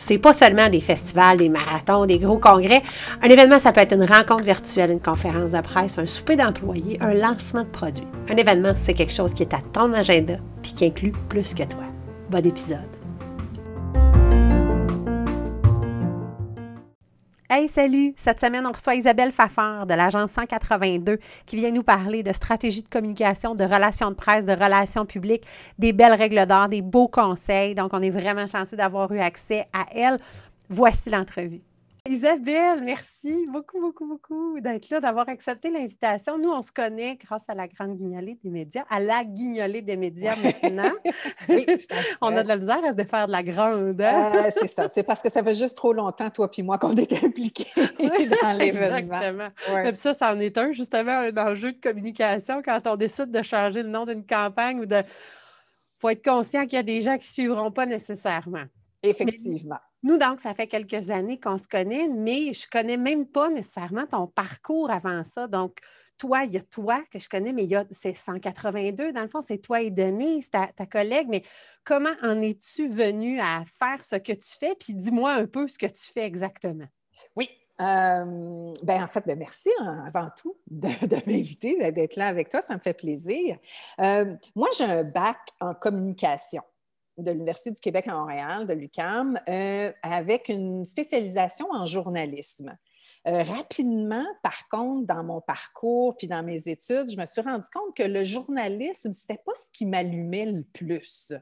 C'est pas seulement des festivals, des marathons, des gros congrès. Un événement, ça peut être une rencontre virtuelle, une conférence de presse, un souper d'employés, un lancement de produits. Un événement, c'est quelque chose qui est à ton agenda puis qui inclut plus que toi. Bon épisode. Hey, salut! Cette semaine, on reçoit Isabelle Fafard de l'agence 182 qui vient nous parler de stratégie de communication, de relations de presse, de relations publiques, des belles règles d'or, des beaux conseils. Donc, on est vraiment chanceux d'avoir eu accès à elle. Voici l'entrevue. Isabelle, merci beaucoup, beaucoup, beaucoup d'être là, d'avoir accepté l'invitation. Nous, on se connaît grâce à la grande guignolée des médias, à la guignolée des médias maintenant. oui, on a de la misère à se défaire de la grande. Hein? Euh, c'est ça. C'est parce que ça fait juste trop longtemps, toi puis moi, qu'on est impliqués dans l'événement. Exactement. Ouais. ça, ça en est un, justement, un enjeu de communication quand on décide de changer le nom d'une campagne ou de. Il faut être conscient qu'il y a des gens qui ne suivront pas nécessairement. Effectivement. Nous, donc, ça fait quelques années qu'on se connaît, mais je ne connais même pas nécessairement ton parcours avant ça. Donc, toi, il y a toi que je connais, mais il y a, c'est 182, dans le fond, c'est toi et Denise, ta, ta collègue, mais comment en es-tu venu à faire ce que tu fais? Puis dis-moi un peu ce que tu fais exactement. Oui, euh, ben en fait, ben merci hein, avant tout de, m'inviter, d'être là avec toi, ça me fait plaisir. Euh, moi, j'ai un bac en communication de l'Université du Québec à Montréal, de l'UCAM, euh, avec une spécialisation en journalisme. Euh, rapidement, par contre, dans mon parcours puis dans mes études, je me suis rendu compte que le journalisme, ce n'était pas ce qui m'allumait le plus.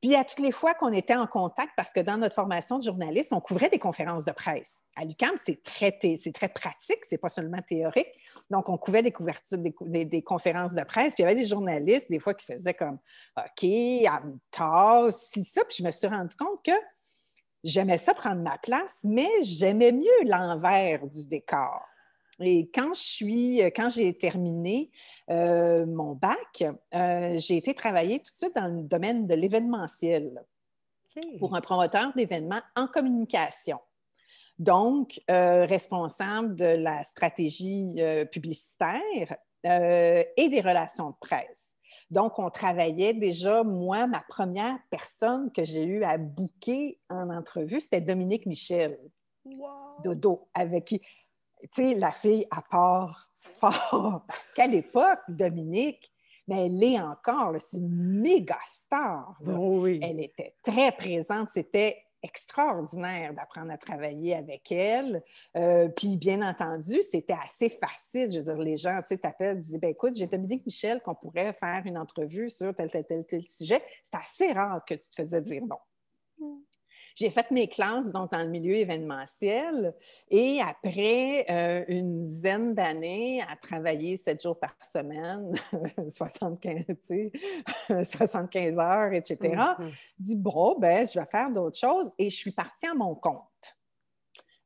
Puis à toutes les fois qu'on était en contact, parce que dans notre formation de journaliste, on couvrait des conférences de presse. À l'UCAM, c'est très, c'est très pratique, c'est pas seulement théorique. Donc, on couvrait des couvertures, des, des, conférences de presse, puis il y avait des journalistes, des fois, qui faisaient comme OK, tard, si ça. Puis je me suis rendu compte que j'aimais ça prendre ma place, mais j'aimais mieux l'envers du décor. Et quand je suis, quand j'ai terminé euh, mon bac, euh, j'ai été travailler tout de suite dans le domaine de l'événementiel pour un promoteur d'événements en communication. Donc, euh, responsable de la stratégie publicitaire et des relations de presse. Donc, on travaillait déjà, moi, ma première personne que j'ai eu à bouquer en entrevue, c'était Dominique Michel. Dodo, avec qui, tu sais, la fille à part fort. Parce qu'à l'époque, Dominique, mais elle est encore, c'est une méga star. Oh elle était très présente. C'était extraordinaire d'apprendre à travailler avec elle. Euh, puis, bien entendu, c'était assez facile. Je veux dire, les gens, tu sais, t'appellent, disent, ben écoute, j'ai Dominique Michel qu'on pourrait faire une entrevue sur tel, tel, tel, tel sujet. C'est assez rare que tu te faisais dire non. Mm. J'ai fait mes classes donc, dans le milieu événementiel et après euh, une dizaine d'années à travailler sept jours par semaine, 75, 75 heures, etc., mm-hmm. dit bon, ben, je vais faire d'autres choses et je suis partie à mon compte.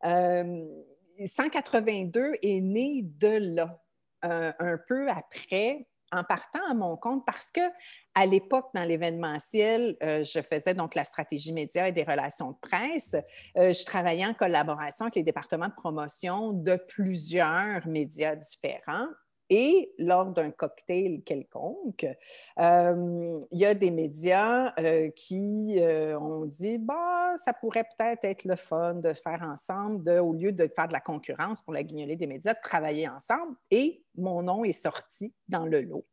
182 euh, est né de là. Euh, un peu après, en partant à mon compte parce que à l'époque, dans l'événementiel, euh, je faisais donc la stratégie média et des relations de presse. Euh, je travaillais en collaboration avec les départements de promotion de plusieurs médias différents. Et lors d'un cocktail quelconque, euh, il y a des médias qui ont dit bah, ça pourrait peut-être être le fun de faire ensemble, de, au lieu de faire de la concurrence pour la guignolée des médias, de travailler ensemble. Et mon nom est sorti dans le lot.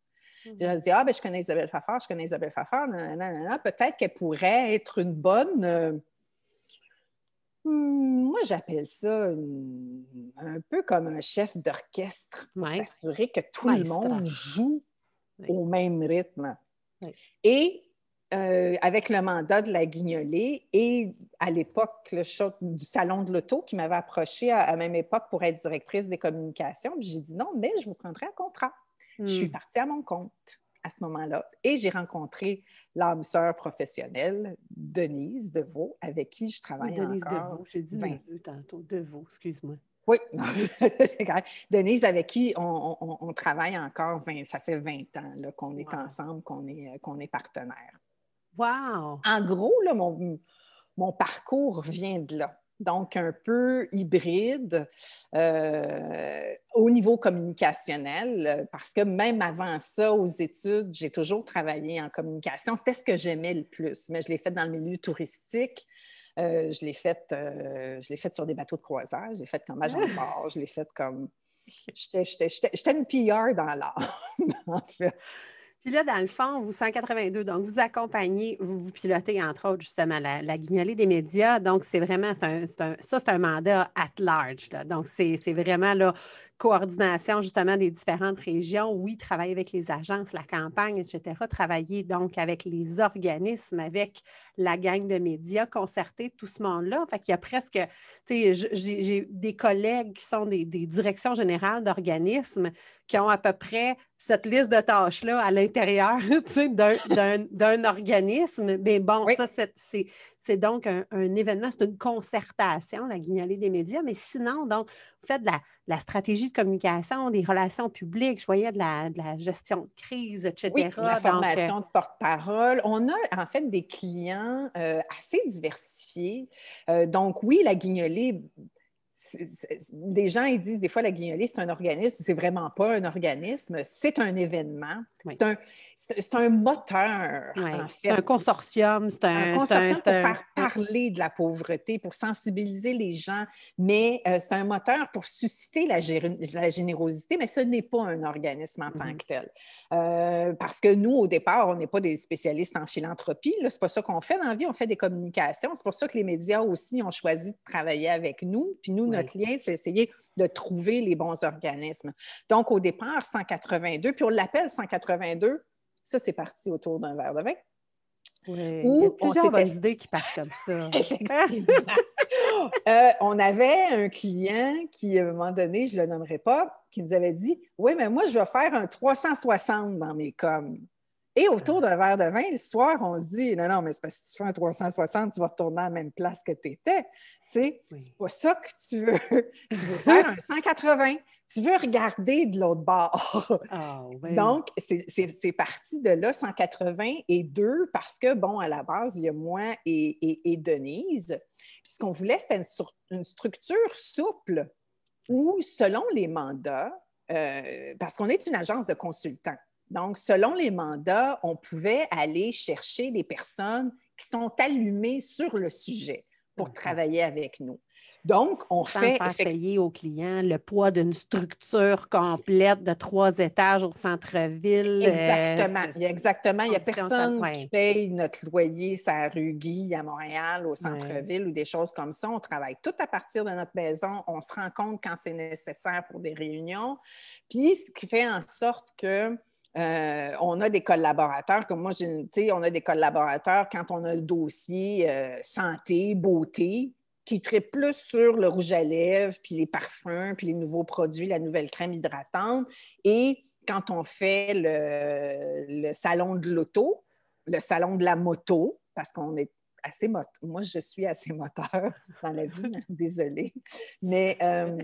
J'ai dit, ah, ben, je connais Isabelle Fafard, je connais Isabelle Fafard, peut-être qu'elle pourrait être une bonne. Hmm, moi, j'appelle ça un peu comme un chef d'orchestre pour s'assurer que tout le monde joue au même rythme. Et euh, avec le mandat de la guignolée et à l'époque, le du salon de l'auto qui m'avait approché à, la même époque pour être directrice des communications. J'ai dit non, mais je vous prendrai un contrat. Je suis hmm. partie à mon compte à ce moment-là et j'ai rencontré l'âme sœur professionnelle, Denise Deveau, avec qui je travaille Denise encore. Deveau, j'ai dit 20... tantôt. Deveau, excuse-moi. Oui, c'est grave. Denise, avec qui on, travaille encore, 20, ça fait 20 ans qu'on est ensemble, qu'on est, qu'on est partenaire. Wow! En gros, là, mon, mon parcours vient de là. Donc, un peu hybride euh, au niveau communicationnel, parce que même avant ça, aux études, j'ai toujours travaillé en communication. C'était ce que j'aimais le plus, mais je l'ai fait dans le milieu touristique. Euh, je l'ai fait, euh, fait sur des bateaux de croisière, je l'ai fait comme agent de bord, je l'ai fait comme. J'étais une PR dans l'art, en fait. Puis là, dans le fond, vous 182, donc vous accompagnez, vous, pilotez entre autres justement la, la guignolée des médias. Donc, c'est vraiment, un, ça, c'est un mandat at large. Donc, c'est vraiment là, coordination justement des différentes régions. Oui, travailler avec les agences, la campagne, etc. Travailler donc avec les organismes, avec la gang de médias, concerter tout ce monde-là. Fait qu'il y a presque, tu sais, j'ai des collègues qui sont des, directions générales d'organismes qui ont à peu près cette liste de tâches-là à l'intérieur d'un organisme. Mais bon, ça, c'est c'est donc un, événement, c'est une concertation, la guignolée des médias. Mais sinon, donc, vous faites de la, stratégie de communication, des relations publiques, je voyais de la, gestion de crise, etc. Oui, la formation euh, de porte-parole. On a en fait des clients euh, assez diversifiés. Euh, donc, oui, la guignolée des gens ils disent des fois la guignolée, c'est un organisme. C'est vraiment pas un organisme, c'est un événement. C'est un, un, moteur, en fait. C'est un consortium. C'est un, consortium pour faire parler de la pauvreté, pour sensibiliser les gens, mais euh, c'est un moteur pour susciter la, la générosité, mais ce n'est pas un organisme en tant mm-hmm. que tel. Euh, parce que nous, au départ, on n'est pas des spécialistes en philanthropie. C'est pas ça qu'on fait dans la vie, on fait des communications. C'est pour ça que les médias aussi ont choisi de travailler avec nous. Puis nous, notre lien, c'est essayer de trouver les bons organismes. Donc, au départ, 182, puis on l'appelle 182, ça, c'est parti autour d'un verre de vin. Oui, il y a plusieurs idées qui partent comme ça. Effectivement. Euh, on avait un client qui, à un moment donné, je ne le nommerai pas, qui nous avait dit Oui, mais moi, je vais faire un 360 dans mes coms. Et autour d'un verre de vin, le soir, on se dit non, non, mais c'est parce que si tu fais un 360, tu vas retourner à la même place que tu étais. Tu sais, c'est pas ça que tu veux. tu veux faire un 180. Tu veux regarder de l'autre bord. Ah, Donc, c'est parti de là, 180 et 2, parce que, bon, à la base, il y a moi et, Denise. Puis ce qu'on voulait, c'était une, structure souple où, selon les mandats, euh, parce qu'on est une agence de consultants, donc, selon les mandats, on pouvait aller chercher des personnes qui sont allumées sur le sujet pour travailler avec nous. Donc, on fait. Faire payer au client le poids d'une structure complète de trois étages au centre-ville. Euh, exactement. il y a exactement. Il n'y a personne qui paye notre loyer sa rue Guy à Montréal, au centre-ville ou des choses comme ça. On travaille tout à partir de notre maison. On se rend compte quand c'est nécessaire pour des réunions. Puis, ce qui fait en sorte que euh, on a des collaborateurs, comme moi, on a des collaborateurs quand on a le dossier euh, santé, beauté, qui traitent plus sur le rouge à lèvres, puis les parfums, puis les nouveaux produits, la nouvelle crème hydratante. Et quand on fait le, salon de l'auto, le salon de la moto, parce qu'on est assez moteur. Moi, je suis assez moteur dans la vie, désolée. Mais euh,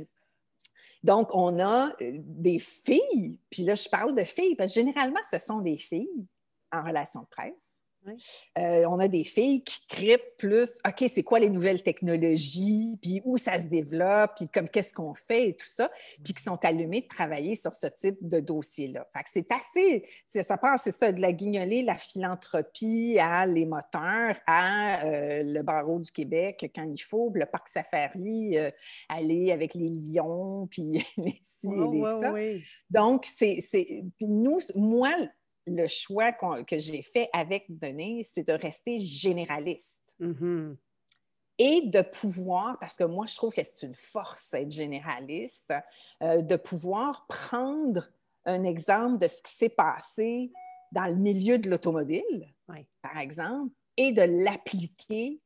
donc, on a euh, des filles, puis là, je parle de filles, parce que généralement, ce sont des filles en relation de presse euh, on a des filles qui tripent plus, OK, c'est quoi les nouvelles technologies, puis où ça se développe, puis comme qu'est-ce qu'on fait et tout ça, puis qui sont allumées de travailler sur ce type de dossier-là. Fait que c'est assez, ça passe, c'est ça, de la guignolée, la philanthropie à les moteurs, à euh, le barreau du Québec quand il faut, le parc safari, euh, aller avec les lions, puis les ci et les ça. Donc, c'est, puis nous, moi, le choix que j'ai fait avec Denise, c'est de rester généraliste. Mm-hmm. Et de pouvoir, parce que moi, je trouve que c'est une force d'être généraliste, euh, de pouvoir prendre un exemple de ce qui s'est passé dans le milieu de l'automobile, par exemple, et de l'appliquer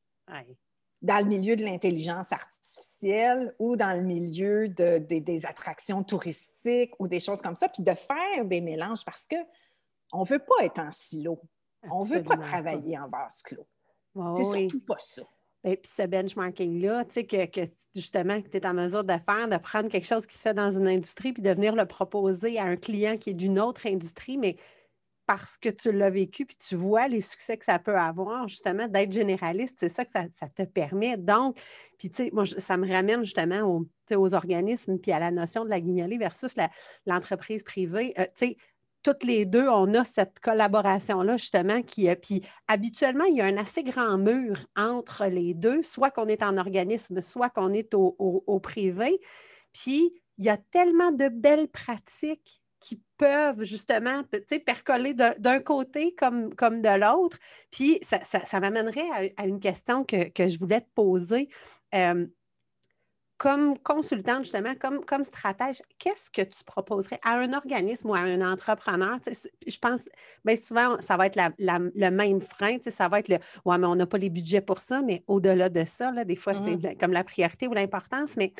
dans le milieu de l'intelligence artificielle ou dans le milieu des attractions touristiques ou des choses comme ça, puis de faire des mélanges parce que on ne veut pas être en silo. on ne veut pas travailler en vase clos. c'est surtout pas ça. Et puis ce benchmarking-là, tu sais, que, justement, tu es en mesure de faire, de prendre quelque chose qui se fait dans une industrie, puis de venir le proposer à un client qui est d'une autre industrie, mais parce que tu l'as vécu, puis tu vois les succès que ça peut avoir, justement, d'être généraliste, c'est ça que ça, te permet. Donc, puis tu sais, moi, ça me ramène justement aux organismes, puis à la notion de la guignolée versus l'entreprise privée. Euh, tu sais, toutes les deux, on a cette collaboration-là, justement, qui Puis habituellement, il y a un assez grand mur entre les deux, soit qu'on est en organisme, soit qu'on est au, privé. Puis il y a tellement de belles pratiques qui peuvent justement percoler d'un côté comme, comme de l'autre. Puis ça, m'amènerait à, une question que, je voulais te poser. Euh, comme consultante, justement, comme, comme stratège, qu'est-ce que tu proposerais à un organisme ou à un entrepreneur? je pense, bien souvent, ça va être le même frein, ça va être le Ouais, mais on n'a pas les budgets pour ça, mais au-delà de ça, là, des fois, c'est mmh comme la priorité ou l'importance. Mais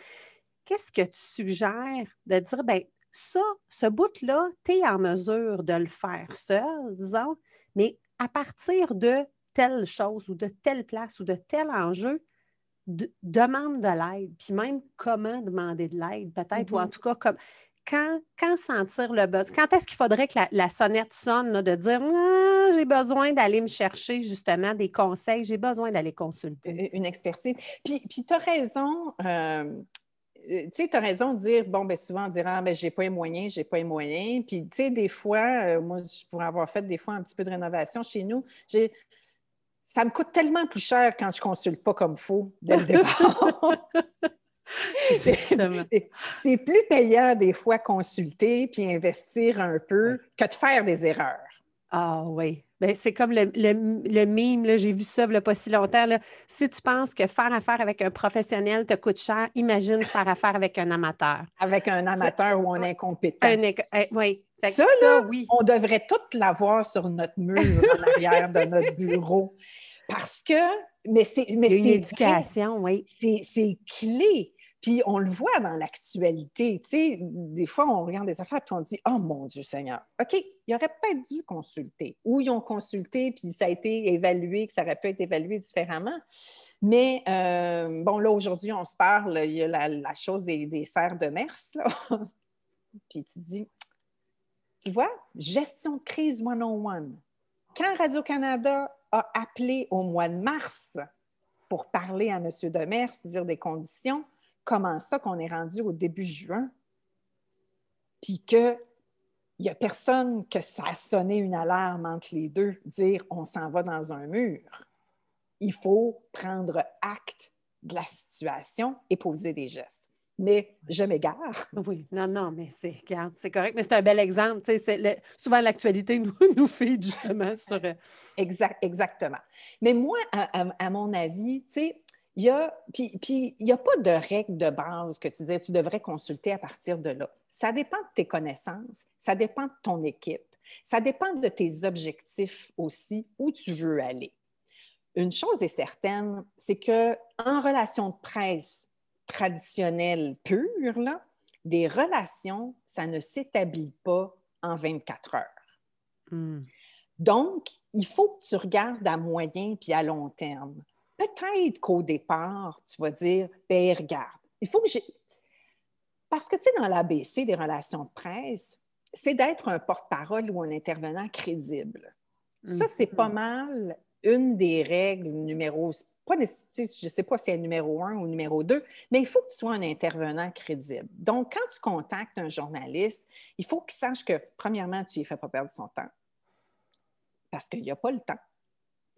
qu'est-ce que tu suggères de dire, bien, ça, ce bout-là, tu es en mesure de le faire seul, disons, mais à partir de telle chose ou de telle place ou de tel enjeu, demande de l'aide, puis même comment demander de l'aide, peut-être, ou en mm-hmm. tout cas, comme, quand, quand sentir le besoin, quand est-ce qu'il faudrait que la, sonnette sonne, de dire ah, j'ai besoin d'aller me chercher justement des conseils, j'ai besoin d'aller consulter? Une expertise. Puis, puis tu as raison. Euh, tu sais, tu as raison de dire, bon, ben souvent, on dira, ah, ben, j'ai pas les moyens, j'ai pas les moyens. Puis, tu sais, des fois, euh, moi, je pourrais avoir fait des fois un petit peu de rénovation chez nous. J'ai, ça me coûte tellement plus cher quand je ne consulte pas comme il faut dès le départ. c'est plus payant des fois consulter puis investir un peu que de faire des erreurs. Ah oui. Ben, c'est comme le, le, mime, j'ai vu ça il n'y a pas si longtemps. Si tu penses que faire affaire avec un professionnel te coûte cher, imagine faire affaire avec un amateur. Avec un amateur ou un incompétent. Eh, oui. Ça, là, oui. on devrait tout l'avoir sur notre mur en arrière de notre bureau. Parce que, mais c'est. Mais c'est éducation, oui. C'est clé. Puis on le voit dans l'actualité, tu sais, des fois on regarde des affaires puis on dit Oh mon Dieu Seigneur, OK, il aurait peut-être dû consulter. Ou ils ont consulté puis ça a été évalué, que ça aurait pu être évalué différemment. Mais euh, bon, là, aujourd'hui, on se parle, il y a la, chose des, des serres de Mers, là. puis tu te dis, tu vois, gestion de crise 101. Quand Radio-Canada a appelé au mois de mars pour parler à M. Demers, dire des conditions, comment ça qu'on est rendu au début juin, puis qu'il n'y a personne que ça a sonné une alarme entre les deux, dire on s'en va dans un mur. Il faut prendre acte de la situation et poser des gestes. Mais je m'égare. Oui, non, non, mais c'est, c'est correct, mais c'est un bel exemple. souvent, l'actualité nous, nous fait justement sur. Euh, exact, exactement. Mais moi, à, mon avis, tu sais, il y a, puis, il n'y a pas de règle de base que tu disais, tu devrais consulter à partir de là. Ça dépend de tes connaissances, ça dépend de ton équipe, ça dépend de tes objectifs aussi, où tu veux aller. Une chose est certaine, c'est que en relation de presse traditionnelle pure, là, des relations, ça ne s'établit pas en 24 heures. Hmm. Donc, il faut que tu regardes à moyen puis à long terme. Peut-être qu'au départ, tu vas dire, ben regarde, il faut que j'ai... Parce que, tu sais, dans l'ABC des relations de presse, c'est d'être un porte-parole ou un intervenant crédible. Ça, c'est pas mm-hmm. mal une des règles numéro, pas, je ne sais pas si c'est numéro un ou numéro deux, mais il faut que tu sois un intervenant crédible. Donc, quand tu contactes un journaliste, il faut qu'il sache que, premièrement, tu ne fais pas perdre son temps parce qu'il n'y a pas le temps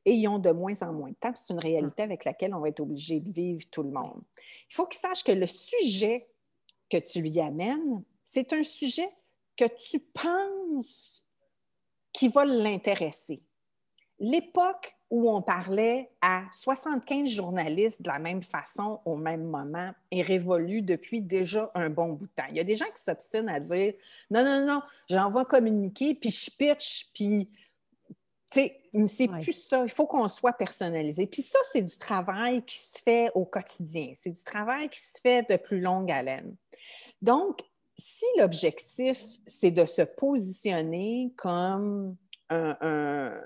et ils ont de moins en moins de temps. C'est une réalité avec laquelle on va être obligé de vivre tout le monde. Il faut qu'il sache que le sujet que tu lui amènes, c'est un sujet que tu penses qui va l'intéresser. L'époque où on parlait à 75 journalistes de la même façon au même moment est révolue depuis déjà un bon bout de temps. Il y a des gens qui s'obstinent à dire non, non, non, j'envoie communiquer, puis je pitch, puis c'est plus ça. Il faut qu'on soit personnalisé. Puis ça, c'est du travail qui se fait au quotidien. C'est du travail qui se fait de plus longue haleine. Donc, si l'objectif, c'est de se positionner comme un,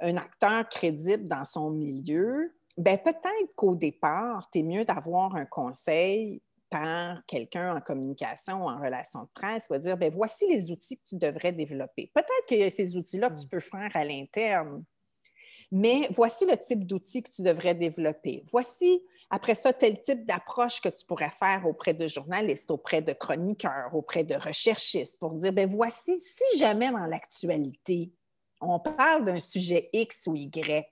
acteur crédible dans son milieu, ben peut-être qu'au départ, tu es mieux d'avoir un conseil par quelqu'un en communication ou en relation de presse va dire, ben voici les outils que tu devrais développer. Peut-être qu'il y a ces outils-là que tu mm. peux faire à l'interne, mais voici le type d'outils que tu devrais développer. Voici, après ça, tel type d'approche que tu pourrais faire auprès de journalistes, auprès de chroniqueurs, auprès de recherchistes pour dire, ben voici, si jamais dans l'actualité, on parle d'un sujet X ou Y,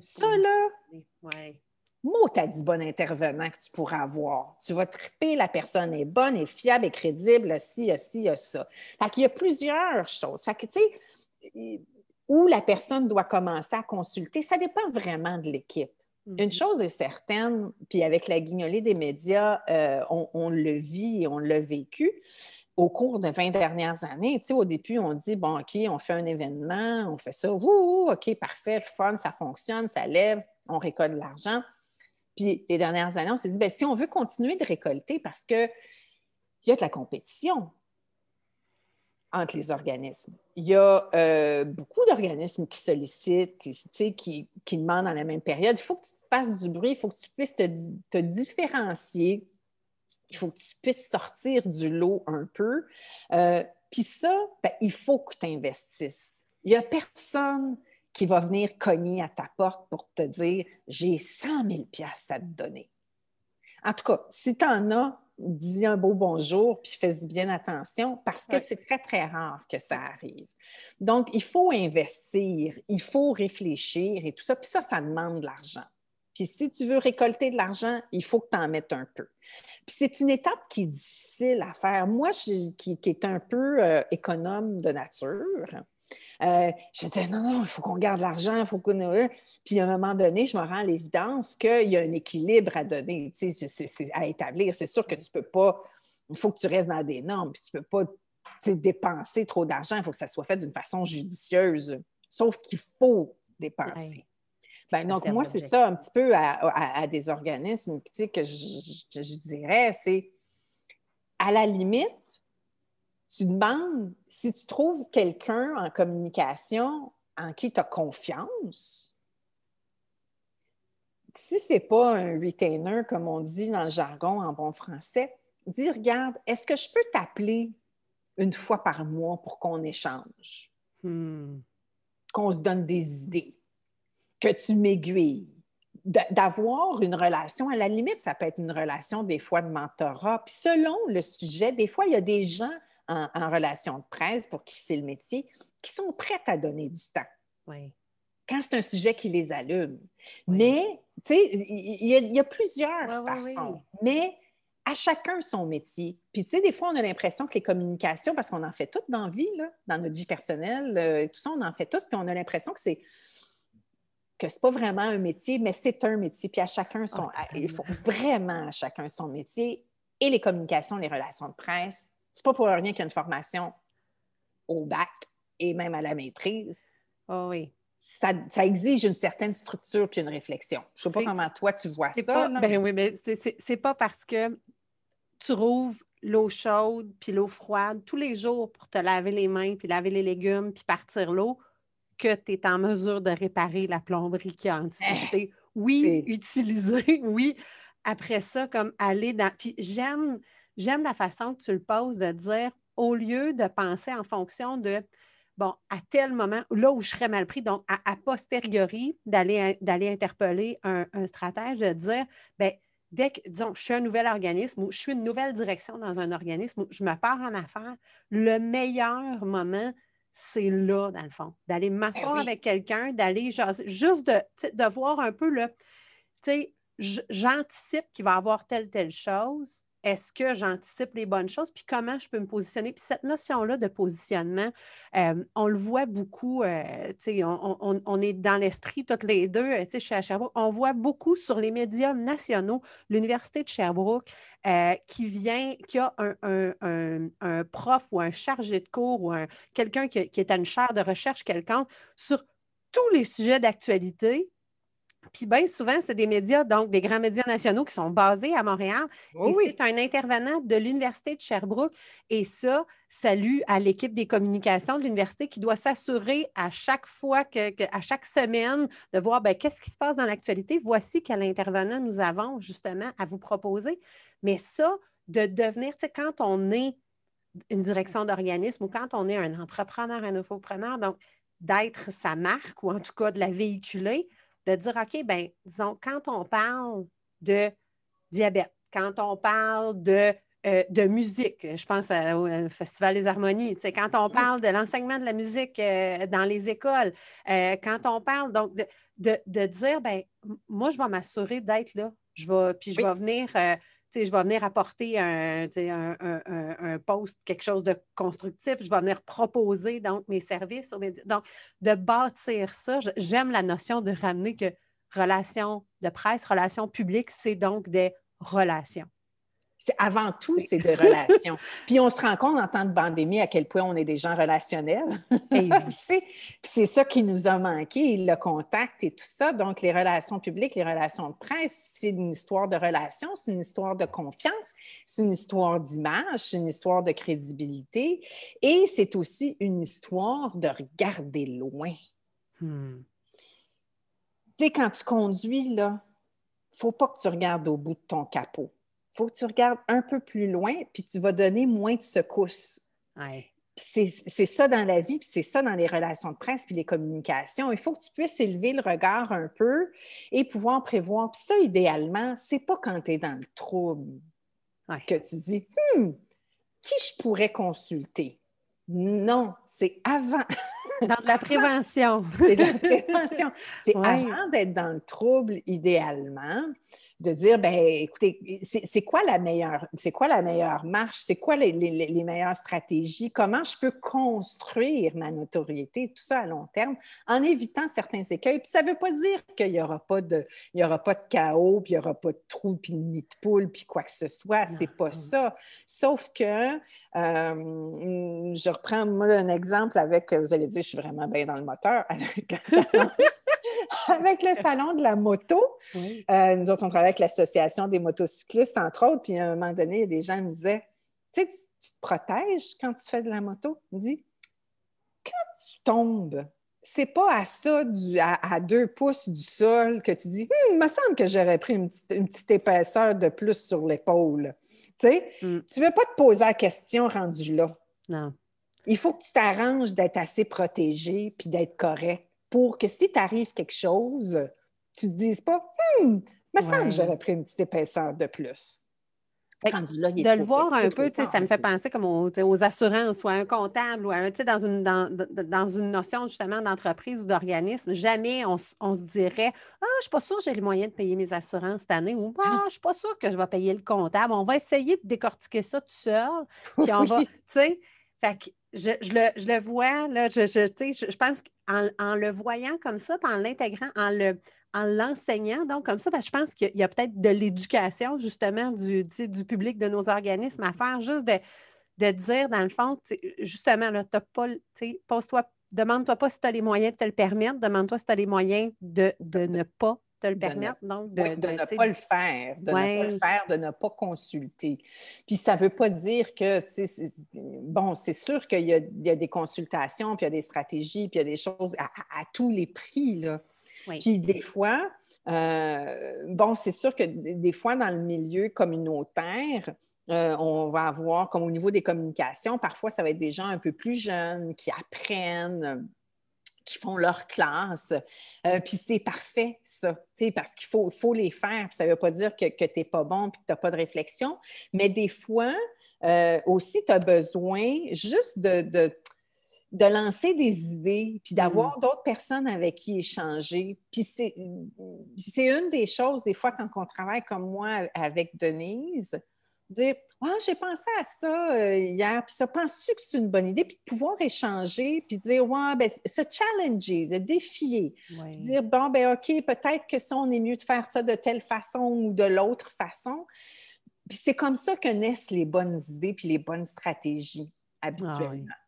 ça là, ouais mot t'as dit bon intervenant que tu pourras avoir. Tu vas triper, la personne est bonne, est fiable, est crédible, si, si, ça. Fait qu'il y a plusieurs choses. Fait que, tu sais, où la personne doit commencer à consulter, ça dépend vraiment de l'équipe. Une mm-hmm. chose est certaine, puis avec la guignolée des médias, euh, on, le vit et on l'a vécu au cours de 20 dernières années. Tu sais, au début, on dit, bon, OK, on fait un événement, on fait ça, ouh, OK, parfait, fun, ça fonctionne, ça lève, on récolte de l'argent. Puis les dernières années, on s'est dit, bien, si on veut continuer de récolter, parce qu'il y a de la compétition entre les organismes. Il y a euh, beaucoup d'organismes qui sollicitent, qui, qui, qui, demandent dans la même période. Il faut que tu fasses du bruit, il faut que tu puisses te, différencier, il faut que tu puisses sortir du lot un peu. Euh, puis ça, ben, il faut que tu investisses. Il n'y a personne qui va venir cogner à ta porte pour te dire j'ai 100 000 à te donner. En tout cas, si tu en as, dis un beau bonjour puis fais-y bien attention parce que c'est très, très rare que ça arrive. Donc, il faut investir, il faut réfléchir et tout ça. Puis ça, ça demande de l'argent. Puis si tu veux récolter de l'argent, il faut que tu en mettes un peu. Puis c'est une étape qui est difficile à faire. Moi, qui, qui est un peu euh, économe de nature, euh, je disais, non, non, il faut qu'on garde l'argent, il faut qu'on. Puis à un moment donné, je me rends à l'évidence qu'il y a un équilibre à donner, c'est à établir. C'est sûr que tu ne peux pas. Il faut que tu restes dans des normes, puis tu ne peux pas dépenser trop d'argent. Il faut que ça soit fait d'une façon judicieuse. Sauf qu'il faut dépenser. Ben, donc, moi, c'est ça un petit peu à, des organismes que je dirais, c'est à la limite, tu demandes si tu trouves quelqu'un en communication en qui tu as confiance. Si ce n'est pas un retainer, comme on dit dans le jargon en bon français, dis regarde, est-ce que je peux t'appeler une fois par mois pour qu'on échange? Hmm. Qu'on se donne des idées, que tu m'aiguilles. D'avoir une relation, à la limite, ça peut être une relation des fois de mentorat. Puis selon le sujet, des fois, il y a des gens en, relation de presse pour qui c'est le métier, qui sont prêtes à donner du temps. Oui. Quand c'est un sujet qui les allume. Mais, tu sais, il y, a plusieurs façons. Mais à chacun son métier. Puis, tu sais, des fois, on a l'impression que les communications, parce qu'on en fait toutes dans la vie, là, dans notre vie personnelle, euh, tout ça, on en fait tous, puis on a l'impression que c'est que c'est pas vraiment un métier, mais c'est un métier. Puis à chacun son... Ah, il faut vraiment à chacun son métier. Et les communications, les relations de presse, c'est pas pour rien qu'il y a une formation au bac et même à la maîtrise. Oh oui. Ça, exige une certaine structure puis une réflexion. Je ne sais pas comment toi tu vois ça. Pas, ben oui, mais c'est pas parce que tu rouvres l'eau chaude puis l'eau froide tous les jours pour te laver les mains puis laver les légumes puis partir l'eau que tu es en mesure de réparer la plomberie qui est en dessous. Eh, oui, utiliser, oui. Après ça, comme aller dans. Puis j'aime j'aime la façon que tu le poses de dire, au lieu de penser en fonction de, bon, à tel moment, là où je serais mal pris, donc à, posteriori, d'aller interpeller un, stratège, de dire, bien, dès que, disons, je suis un nouvel organisme ou je suis une nouvelle direction dans un organisme où je me pars en affaires, le meilleur moment, c'est là, dans le fond, d'aller m'asseoir ben avec quelqu'un, d'aller juste de, de voir un peu le, tu sais, j'anticipe qu'il va y avoir telle, telle chose est-ce que j'anticipe les bonnes choses, puis comment je peux me positionner? Puis cette notion-là de positionnement, euh, on le voit beaucoup, euh, on, on, est dans l'esprit toutes les deux, euh, à Sherbrooke, on voit beaucoup sur les médias nationaux, l'Université de Sherbrooke, qui vient, qui a un, prof ou un chargé de cours ou quelqu'un qui, est à une chaire de recherche quelconque sur tous les sujets d'actualité Puis bien souvent, c'est des médias, donc des grands médias nationaux qui sont basés à Montréal. et c'est un intervenant de l'Université de Sherbrooke. Et ça, salut à l'équipe des communications de l'université qui doit s'assurer à chaque fois, que, à chaque semaine, de voir ben, qu'est-ce qui se passe dans l'actualité. Voici quel intervenant nous avons justement à vous proposer. Mais ça, de devenir, tu sais, quand on est une direction d'organisme ou quand on est un entrepreneur, un infopreneur, donc d'être sa marque ou en tout cas de la véhiculer, de dire, OK, ben disons, quand on parle de diabète, quand on parle de, euh, de musique, je pense au Festival des Harmonies, quand on parle de l'enseignement de la musique euh, dans les écoles, euh, quand on parle donc de, de, dire, ben moi, je vais m'assurer d'être là. Je vais, puis je vais venir je vais venir apporter un, un, poste, quelque chose de constructif, je vais venir proposer donc mes services. Donc, de bâtir ça, j'aime la notion de ramener que relations de presse, relations publiques, c'est donc des relations. Avant tout, c'est des relations. Puis on se rend compte en temps de pandémie à quel point on est des gens relationnels. Et c'est ça qui nous a manqué, le contact et tout ça. Donc, les relations publiques, les relations de presse, c'est une histoire de relations, c'est une histoire de confiance, c'est une histoire d'image, c'est une histoire de crédibilité et c'est aussi une histoire de regarder loin. Hmm. Tu sais, quand tu conduis, là, il ne faut pas que tu regardes au bout de ton capot faut que tu regardes un peu plus loin, puis tu vas donner moins de secousses. C'est ça dans la vie, puis c'est ça dans les relations de presse, puis les communications. Il faut que tu puisses élever le regard un peu et pouvoir prévoir. Puis ça, idéalement, c'est pas quand tu es dans le trouble que tu dis hmm, qui je pourrais consulter? Non, c'est avant. Dans la prévention. c'est la prévention. C'est avant d'être dans le trouble, idéalement de dire, ben écoutez, c'est quoi la meilleure, c'est quoi la meilleure marche, c'est quoi les, meilleures stratégies, comment je peux construire ma notoriété, tout ça à long terme, en évitant certains écueils? Puis ça ne veut pas dire qu'il n'y aura pas de, il y aura pas de chaos, puis il n'y aura pas de trou, puis ni de poule, puis quoi que ce soit. C'est pas ça. Sauf que, euh, je reprends moi un exemple avec, vous allez dire, je suis vraiment bien dans le moteur avec avec le salon de la moto. Euh, nous autres, on travaille avec l'Association des motocyclistes, entre autres. Puis à un moment donné, il y a des gens qui me disaient Tu sais, tu, te protèges quand tu fais de la moto? Il me dit Quand tu tombes, c'est pas à ça, à, deux pouces du sol, que tu dis hum, Il me semble que j'aurais pris une petite, épaisseur de plus sur l'épaule. Tu sais, mm. tu veux pas te poser la question rendu là. Non. Il faut que tu t'arranges d'être assez protégé puis d'être correct pour que si t'arrive quelque chose, tu te dises pas, hum, me semble que j'aurais pris une petite épaisseur de plus. de le voir un peu, ça me fait penser comme aux, assurances ou à un comptable ou à dans, une, dans, une notion justement d'entreprise ou d'organisme. Jamais on, se dirait Ah, je ne suis pas sûre que j'ai les moyens de payer mes assurances cette année ou Ah, je ne suis pas sûre que je vais payer le comptable. On va essayer de décortiquer ça tout seul. Puis on va, tu sais, fait que je, le, vois, là, je, je, je pense qu'en en le voyant comme ça, en l'intégrant, en le en l'enseignant, donc comme ça, parce que je pense qu'il y a, peut-être de l'éducation, justement, du, public, de nos organismes à faire, juste de, de dire, dans le fond, justement, là, t'as pas, pose-toi, demande-toi pas si tu as les moyens de te le permettre, demande-toi si tu as les moyens de, de ne pas le permettre. De ne, donc, de, ne pas le faire, de ne pas le faire, de ne pas consulter. Puis ça ne veut pas dire que, bon, c'est sûr qu'il y, a des consultations, puis il y a des stratégies, puis il y a des choses à, tous les prix, là. Puis des fois, euh, bon, c'est sûr que des fois, dans le milieu communautaire, euh, on va avoir, comme au niveau des communications, parfois, ça va être des gens un peu plus jeunes qui apprennent qui font leur classe. Euh, puis c'est parfait, ça, parce qu'il faut, faut les faire. ça ne veut pas dire que, que tu n'es pas bon et que tu n'as pas de réflexion. Mais des fois, euh, aussi, tu as besoin juste de, de, lancer des idées, puis d'avoir mm. d'autres personnes avec qui échanger. Puis c'est une des choses, des fois, quand on travaille comme moi avec Denise, dire Ah, j'ai pensé à ça euh, hier, puis ça, penses-tu que c'est une bonne idée? Puis de pouvoir échanger, puis dire Ouais, ben, se challenger, de défier. Dire Bon, ben OK, peut-être que ça, on est mieux de faire ça de telle façon ou de l'autre façon. Puis c'est comme ça que naissent les bonnes idées puis les bonnes stratégies habituellement. Ah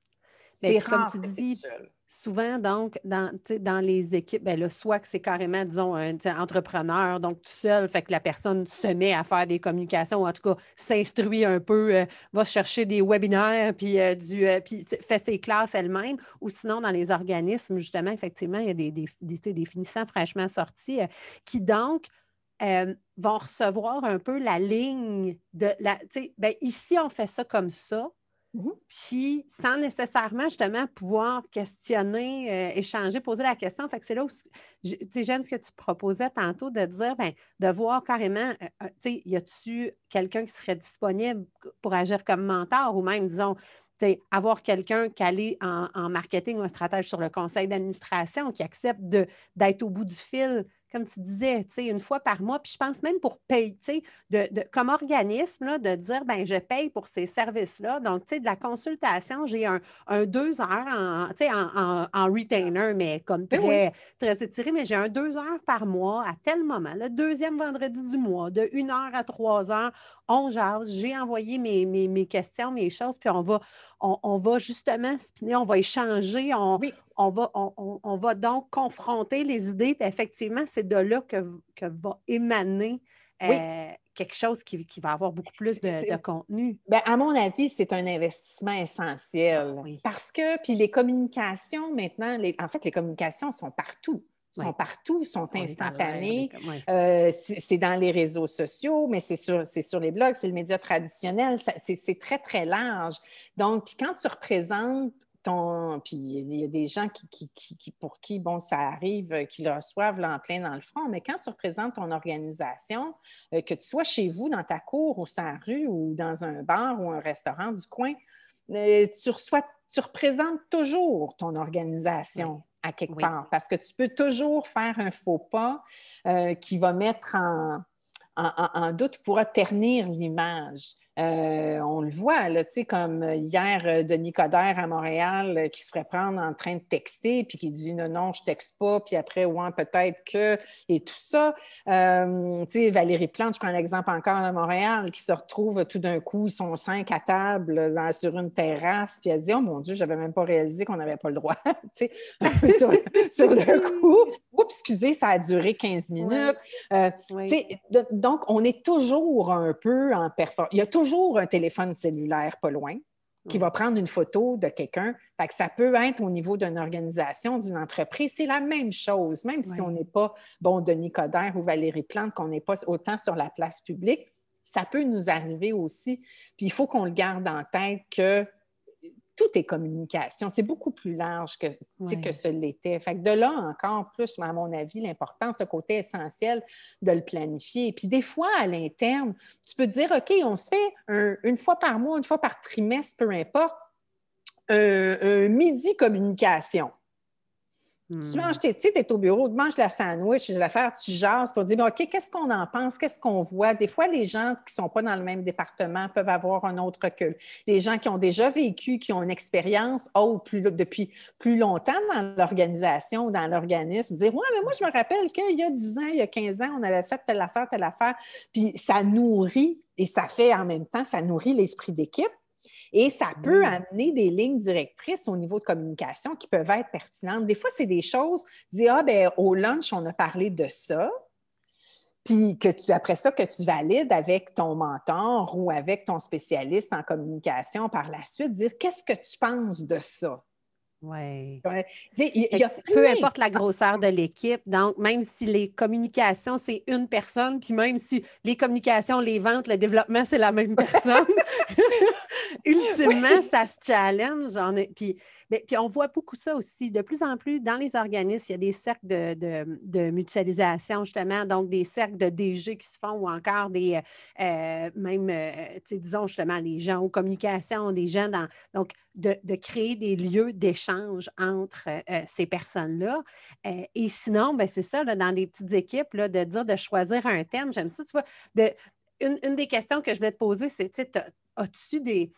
c'est comme tu dis, souvent, donc, dans, les équipes, ben soit que c'est carrément, disons, un entrepreneur, donc tout seul, fait que la personne se met à faire des communications, ou en tout cas s'instruit un peu, euh, va chercher des webinaires, puis, euh, euh, fait ses classes elle-même, ou sinon, dans les organismes, justement, effectivement, il y a des, des, des, finissants fraîchement sortis qui, donc, vont recevoir un peu la ligne de la. Ben, ici, on fait ça comme ça. Puis, sans nécessairement justement pouvoir questionner, euh, échanger, poser la question. Fait que c'est là où j'aime ce que tu proposais tantôt de dire, ben, de voir carrément, euh, euh, tu sais, y a-tu quelqu'un qui serait disponible pour agir comme mentor ou même, disons, avoir quelqu'un calé en, en, marketing ou un stratège sur le conseil d'administration qui accepte d'être au bout du fil comme tu disais, une fois par mois, puis je pense même pour payer, de, de, comme organisme, là, de dire, ben je paye pour ces services-là. Donc, tu sais, de la consultation, j'ai un, deux heures en, en, en, retainer, mais comme ben très, très étiré, mais j'ai un deux heures par mois à tel moment, le deuxième vendredi du mois, de une heure à trois heures, on jase, j'ai envoyé mes, mes, questions, mes choses, puis on va, on, va justement spinner, on va échanger, on, on, va, on, va donc confronter les idées, puis effectivement, c'est de là que, va émaner euh, quelque chose qui, va avoir beaucoup plus de, contenu. Bien, à mon avis, c'est un investissement essentiel. Parce que, puis les communications maintenant, les, en fait, les communications sont partout sont partout, sont instantanés. Euh, c'est dans les réseaux sociaux, mais c'est sur, sur les blogs, c'est le média traditionnel. C'est très, très large. Donc, quand tu représentes ton... Puis il y a des gens qui, qui, pour qui, bon, ça arrive, euh, qu'ils reçoivent en plein dans le front, mais quand tu représentes ton organisation, euh, que tu sois chez vous, dans ta cour, ou sa rue, ou dans un bar ou un restaurant du coin, tu, reçois, tu représentes toujours ton organisation à quelque part, parce que tu peux toujours faire un faux pas euh, qui va mettre en, en, en doute, pourra ternir l'image. Euh, on le voit, là, tu sais, comme hier, euh, Denis Coderre à Montréal euh, qui se ferait prendre en train de texter, puis qui dit non, non, je texte pas, puis après, ouais, peut-être que, et tout ça. tu sais, Valérie Plante, je prends l'exemple encore de Montréal, qui se retrouve tout d'un coup, ils sont cinq à table sur une terrasse, puis elle dit, oh mon Dieu, j'avais même pas réalisé qu'on n'avait pas le droit, tu sais, sur, le coup. Oups, excusez, ça a duré 15 minutes. donc, on est toujours un peu en performance. Il y a toujours toujours un téléphone cellulaire pas loin qui va prendre une photo de quelqu'un. ça peut être au niveau d'une organisation, d'une entreprise. C'est la même chose, même si on n'est pas, bon, Denis Coderre ou Valérie Plante, qu'on n'est pas autant sur la place publique, ça peut nous arriver aussi. Puis il faut qu'on le garde en tête que tout est communication. C'est beaucoup plus large que, que ce l'était. Fait que de là encore plus, à mon avis, l'importance, le côté essentiel de le planifier. Et puis des fois, à l'interne, tu peux te dire, OK, on se fait une fois par mois, une fois par trimestre, peu importe, un midi communication. Tu hmm. manges tes, tu es au bureau, tu manges la sandwich, les affaires, tu jases pour dire, OK, qu'est-ce qu'on en pense, qu'est-ce qu'on voit? Des fois, les gens qui ne sont pas dans le même département peuvent avoir un autre recul. Les gens qui ont déjà vécu, qui ont une expérience oh, depuis plus longtemps dans l'organisation ou dans l'organisme, dire, ouais, mais moi, je me rappelle qu'il y a 10 ans, il y a 15 ans, on avait fait telle affaire, telle affaire. Puis ça nourrit et ça fait en même temps, ça nourrit l'esprit d'équipe et ça peut mm. amener des lignes directrices au niveau de communication qui peuvent être pertinentes. Des fois, c'est des choses, dire, ah, ben au lunch, on a parlé de ça. Puis que tu, après ça, que tu valides avec ton mentor ou avec ton spécialiste en communication par la suite, dire qu'est-ce que tu penses de ça? Oui. peu importe la grosseur de l'équipe, donc même si les communications, c'est une personne, puis même si les communications, les ventes, le développement, c'est la même personne, ultimement, ça se challenge. puis, ben, puis on voit beaucoup ça aussi. De plus en plus, dans les organismes, il y a des cercles de, mutualisation, justement, donc des cercles de DG qui se font ou encore des, euh, même, euh, disons, justement, les gens aux communications, des gens dans. Donc, de, créer des lieux d'échange entre euh, ces personnes-là. Euh, et sinon, ben, c'est ça, dans des petites équipes, là, de dire de choisir un thème. J'aime ça, tu vois. De, une, des questions que je voulais te poser, c'est, as-tu des,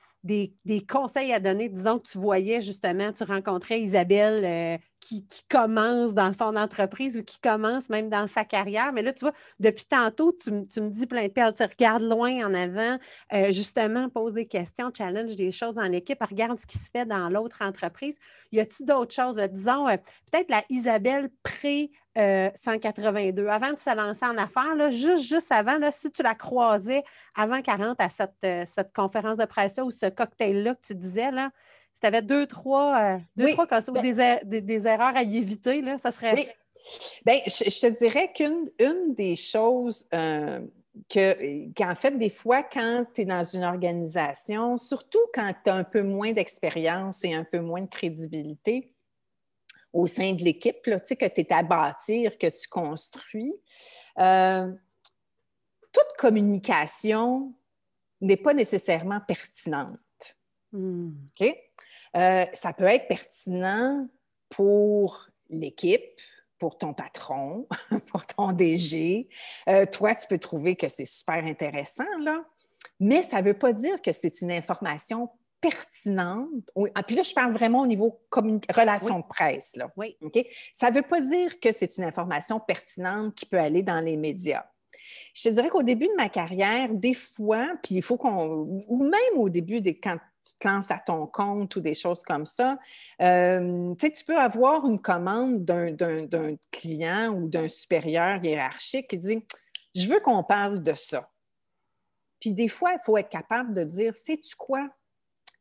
des, conseils à donner? Disons que tu voyais justement, tu rencontrais Isabelle euh, qui, commence dans son entreprise ou qui commence même dans sa carrière. Mais là, tu vois, depuis tantôt, tu, me dis plein de perles. Tu regardes loin en avant, euh, justement, pose des questions, challenge des choses en équipe, regarde ce qui se fait dans l'autre entreprise. Y a-t-il d'autres choses? Disons, euh, peut-être la Isabelle pré- 182. Euh, avant de se lancer en affaires, là, juste, juste avant, là, si tu la croisais avant 40 à cette, cette conférence de presse ou ce cocktail-là que tu disais, là, si tu avais deux, trois, euh, deux, trois cas, ben des, des, erreurs à y éviter, là, ça serait. Oui. Bien, je, te dirais qu'une une des choses euh, que, qu'en fait, des fois, quand tu es dans une organisation, surtout quand tu as un peu moins d'expérience et un peu moins de crédibilité au sein de l'équipe, tu sais, que tu es à bâtir, que tu construis, euh, toute communication n'est pas nécessairement pertinente. Hmm. OK? Euh, ça peut être pertinent pour l'équipe, pour ton patron, pour ton DG. Euh, toi, tu peux trouver que c'est super intéressant, là, mais ça ne veut pas dire que c'est une information pertinente. Ah, puis là, je parle vraiment au niveau relation de presse. Là. Oui. Ça ne veut pas dire que c'est une information pertinente qui peut aller dans les médias. Je te dirais qu'au début de ma carrière, des fois, puis il faut qu'on, ou même au début, des, quand tu te lances à ton compte ou des choses comme ça, euh, tu peux avoir une commande d'un client ou d'un supérieur hiérarchique qui dit Je veux qu'on parle de ça. Puis des fois, il faut être capable de dire Sais-tu quoi?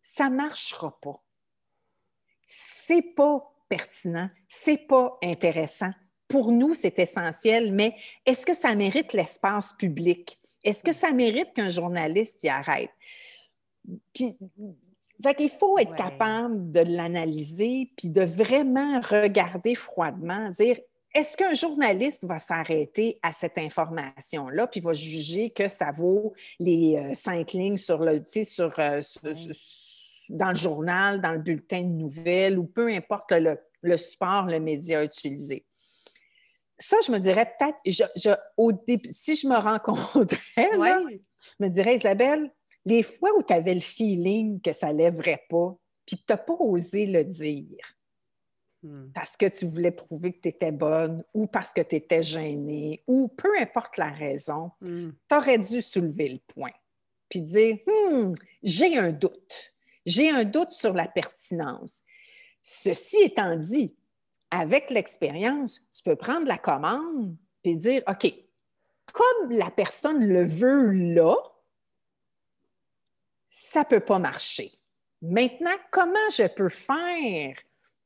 Ça ne marchera pas. C'est pas pertinent, c'est pas intéressant. Pour nous, c'est essentiel, mais est-ce que ça mérite l'espace public? Est-ce que ça mérite qu'un journaliste y arrête? Puis, il faut être capable de l'analyser puis de vraiment regarder froidement, dire est-ce qu'un journaliste va s'arrêter à cette information-là puis va juger que ça vaut les euh, cinq lignes sur le, sur, euh, dans le journal, dans le bulletin de nouvelles ou peu importe le, le support, le média utilisé? Ça, je me dirais peut-être, au si je me rencontrais, je me dirais, Isabelle, les fois où tu avais le feeling que ça ne lèverait pas, puis que tu n'as pas osé le dire, hmm. parce que tu voulais prouver que tu étais bonne ou parce que tu étais gênée ou peu importe la raison, hmm. tu aurais dû soulever le point puis dire hmm, j'ai un doute. J'ai un doute sur la pertinence. Ceci étant dit, avec l'expérience, tu peux prendre la commande puis dire OK, comme la personne le veut là, ça ne peut pas marcher. Maintenant, comment je peux faire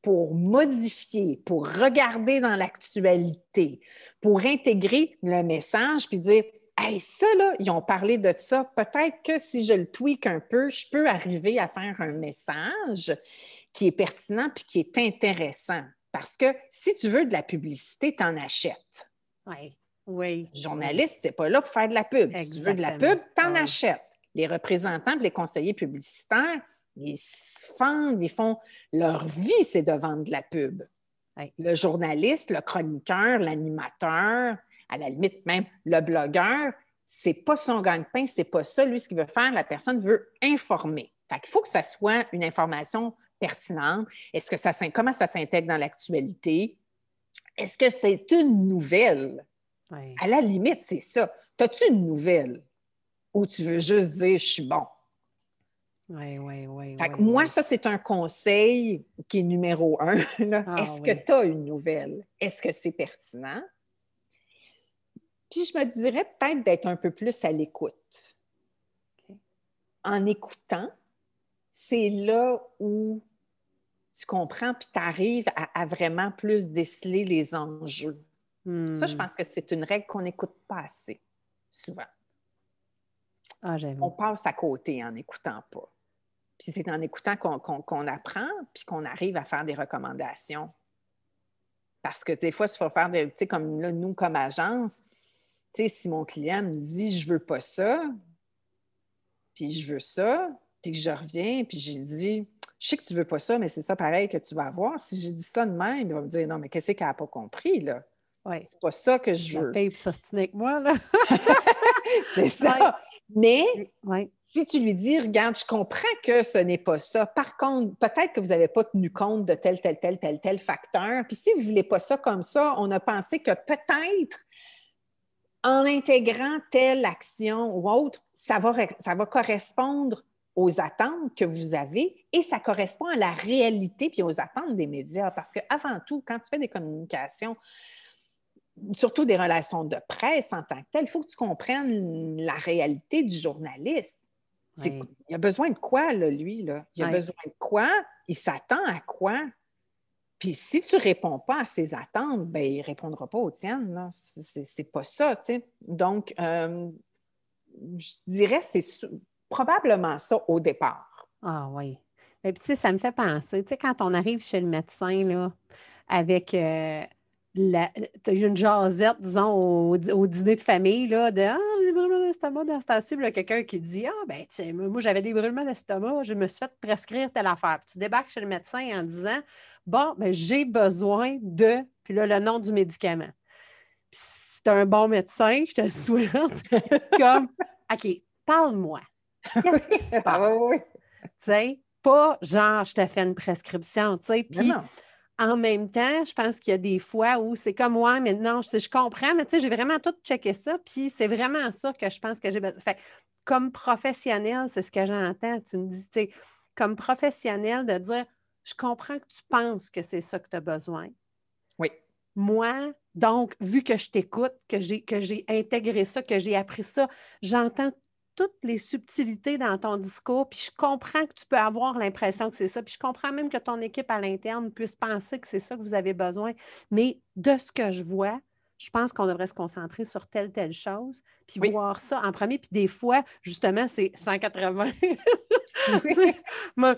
pour modifier, pour regarder dans l'actualité, pour intégrer le message puis dire Hey, ça, là, ils ont parlé de ça. Peut-être que si je le tweak un peu, je peux arriver à faire un message qui est pertinent puis qui est intéressant. Parce que si tu veux de la publicité, tu en achètes. Oui. Oui. Journaliste, c'est pas là pour faire de la pub. Si tu veux de la pub, tu en achètes les représentants, les conseillers publicitaires, ils se fendent, ils font leur vie, c'est de vendre de la pub. Le journaliste, le chroniqueur, l'animateur, à la limite même le blogueur, c'est pas son gagne-pain, c'est pas ça. Lui, ce qu'il veut faire, la personne veut informer. Fait qu'il faut que ça soit une information pertinente. Est-ce que ça comment ça s'intègre dans l'actualité? Est-ce que c'est une nouvelle? À la limite, c'est ça. As-tu une nouvelle? ou tu veux juste dire je suis bon? Oui, oui, oui. moi, ça, c'est un conseil qui est numéro un. Ah, Est-ce que tu as une nouvelle? Est-ce que c'est pertinent? Puis je me dirais peut-être d'être un peu plus à l'écoute. En écoutant, c'est là où tu comprends puis tu arrives à, vraiment plus déceler les enjeux. Ça, je hmm. pense que c'est une règle qu'on n'écoute pas assez souvent. Ah, on passe à côté en n'écoutant pas. Puis c'est en écoutant qu'on apprend, puis qu'on arrive à faire des recommandations. Parce que des fois, il faut faire des, tu sais, comme là, nous, comme agence, tu sais, si mon client me dit je veux pas ça, puis je veux ça, puis que je reviens, puis j'ai dit je sais que tu veux pas ça, mais c'est ça pareil que tu vas avoir. Si j'ai dit ça de même, il va me dire non, mais qu'est-ce qu'elle n'a pas compris, là? Ouais. C'est pas ça que je veux. Paye ça avec moi, là. c'est ça. Mais Si tu lui dis, regarde, je comprends que ce n'est pas ça. Par contre, peut-être que vous n'avez pas tenu compte de tel, tel, tel, tel, tel facteur. Puis si vous ne voulez pas ça comme ça, on a pensé que peut-être en intégrant telle action ou autre, ça va, ça va correspondre aux attentes que vous avez et ça correspond à la réalité puis aux attentes des médias. Parce qu'avant tout, quand tu fais des communications, surtout des relations de presse en tant que telles, il faut que tu comprennes la réalité du journaliste. Il a besoin de quoi, là, lui? Là? Il a besoin de quoi? Il s'attend à quoi? Puis si tu réponds pas à ses attentes, ben, il ne répondra pas aux tiennes. Ce n'est pas ça. Donc, euh, je dirais c'est probablement ça au départ. Ah oui. Et puis, tu sais, ça me fait penser, tu sais, quand on arrive chez le médecin, là, avec euh, la, tu une jasette, disons, au, dîner de famille, là, de Ah, d'estomac dans cette cible, quelqu'un qui dit Ah, ben, tu moi, j'avais des brûlements d'estomac, je me suis fait prescrire telle affaire. Puis tu débarques chez le médecin en disant Bon, ben, j'ai besoin de, puis là, le nom du médicament. Puis si tu un bon médecin, je te souhaite, comme OK, parle-moi. Qu'est-ce qui se passe? Tu sais, pas genre, je te fais une prescription, tu sais. Puis en même temps, je pense qu'il y a des fois où c'est comme, ouais, mais non, je, je comprends, mais tu sais, j'ai vraiment tout checké ça, puis c'est vraiment ça que je pense que j'ai besoin. Fait comme professionnel, c'est ce que j'entends. Tu me dis, tu sais, comme professionnel, de dire, je comprends que tu penses que c'est ça que tu as besoin. Oui. Moi, donc, vu que je t'écoute, que j'ai, que j'ai intégré ça, que j'ai appris ça, j'entends toutes les subtilités dans ton discours, puis je comprends que tu peux avoir l'impression que c'est ça, puis je comprends même que ton équipe à l'interne puisse penser que c'est ça que vous avez besoin, mais de ce que je vois, je pense qu'on devrait se concentrer sur telle, telle chose, puis voir ça en premier. Puis des fois, justement, c'est 180. Moi,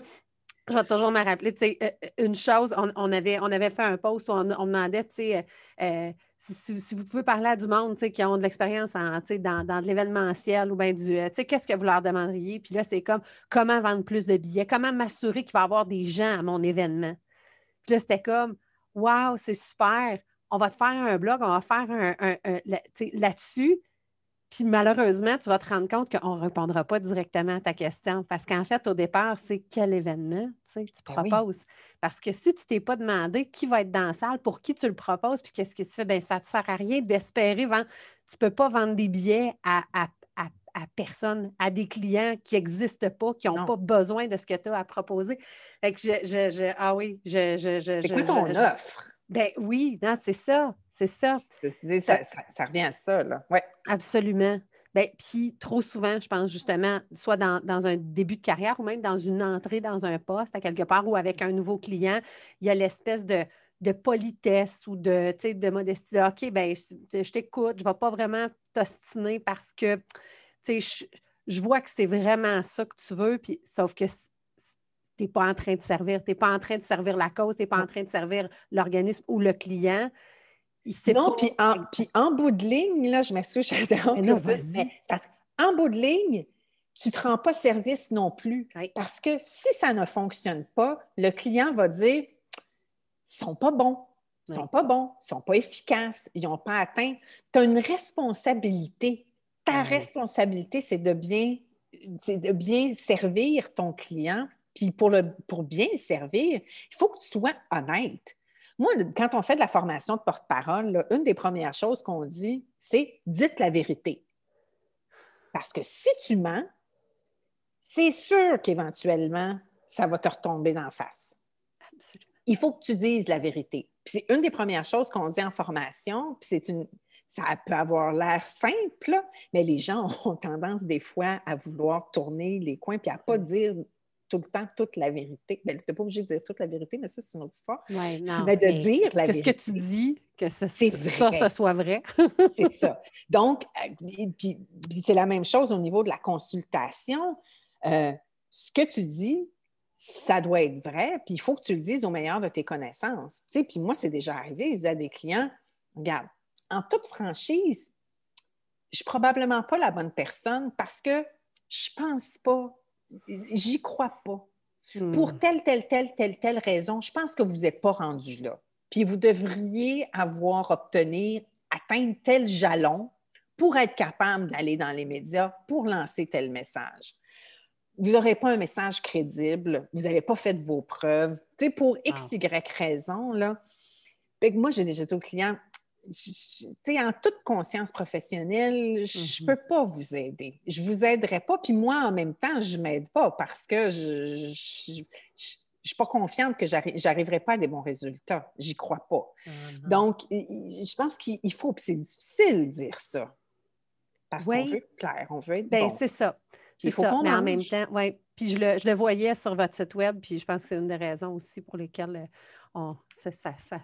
je vais toujours me rappeler, tu sais, euh, euh, une chose, on, avait, on avait fait un post où on, demandait, tu sais, euh, si, vous pouvez parler à du monde qui ont de l'expérience dans, dans de l'événementiel ou bien du. Euh, qu'est-ce que vous leur demanderiez? Puis là, c'est comme comment vendre plus de billets, comment m'assurer qu'il va y avoir des gens à mon événement? Puis là, c'était comme Waouh, c'est super, on va te faire un blog, on va faire un, là-dessus. Puis malheureusement, tu vas te rendre compte qu'on ne répondra pas directement à ta question parce qu'en fait, au départ, c'est quel événement tu, tu ben proposes? Parce que si tu ne t'es pas demandé qui va être dans la salle, pour qui tu le proposes, puis qu'est-ce que tu fais, bien, ça ne te sert à rien d'espérer vendre. Tu ne peux pas vendre des billets à, à, personne, à des clients qui n'existent pas, qui n'ont pas besoin de ce que tu as à proposer. Fait que je, je, ah oui, je. je, ton offre. Ben oui, c'est ça. C'est ça. Ça, revient à ça, là. Ouais. Absolument. Bien, puis trop souvent, je pense justement, soit dans, un début de carrière ou même dans une entrée dans un poste à quelque part ou avec un nouveau client, il y a l'espèce de, politesse ou de, de modestie. OK, bien, je, t'écoute, je ne vais pas vraiment t'ostiner parce que je, je vois que c'est vraiment ça que tu veux, puis sauf que tu n'es pas en train de servir, tu n'es pas en train de servir la cause, tu n'es pas en train de servir l'organisme ou le client non, puis en, en, bout de ligne, là, je m'excuse, je mais parce en bout de ligne, tu ne te rends pas service non plus. Parce que si ça ne fonctionne pas, le client va dire ils ne sont pas bons, ils ne sont pas bons, ils ne sont pas efficaces, ils n'ont pas atteint. Tu as une responsabilité. Ta responsabilité, c'est de bien, de bien servir ton client. Puis pour, le, pour bien le servir, il faut que tu sois honnête. Moi, quand on fait de la formation de porte-parole, une des premières choses qu'on dit, c'est dites la vérité. Parce que si tu mens, c'est sûr qu'éventuellement, ça va te retomber d'en face. Il faut que tu dises la vérité. c'est une des premières choses qu'on dit en formation, puis c'est une, ça peut avoir l'air simple, mais les gens ont tendance des fois à vouloir tourner les coins puis à ne pas mm. dire tout le temps toute la vérité. Ben, tu n'es pas obligé de dire toute la vérité, mais ça, c'est une autre histoire. Ouais, non, mais de dire la vérité. Qu'est-ce que tu dis que ça, ça, soit vrai? c'est ça. Donc, euh, puis, c'est la même chose au niveau de la consultation. Euh, ce que tu dis, ça doit être vrai, puis il faut que tu le dises au meilleur de tes connaissances. Tu sais, puis moi, c'est déjà arrivé, je disais à des clients, regarde, en toute franchise, je suis probablement pas la bonne personne parce que je pense pas j'y crois pas. Hmm. Pour telle, telle, telle, telle, telle raison, je pense que vous n'êtes pas rendu là. Puis vous devriez avoir obtenu, atteindre tel jalon pour être capable d'aller dans les médias pour lancer tel message. vous n'aurez pas un message crédible, vous n'avez pas fait vos preuves. Tu sais, pour X, Y raison, là. moi, j'ai déjà dit aux clients, en toute conscience professionnelle, je ne mm-hmm. peux pas vous aider. Je ne vous aiderai pas. Puis moi, en même temps, je ne m'aide pas parce que je ne suis pas confiante que j'arriverai pas à des bons résultats. J'y crois pas. Mm-hmm. Donc, je pense qu'il faut, puis c'est difficile de dire ça. Parce qu'on veut être clair, on veut être ben, C'est ça. Il faut qu'on en même temps, oui. Puis je le, je le, voyais sur votre site web, puis je pense que c'est une des raisons aussi pour lesquelles euh, ça, ça,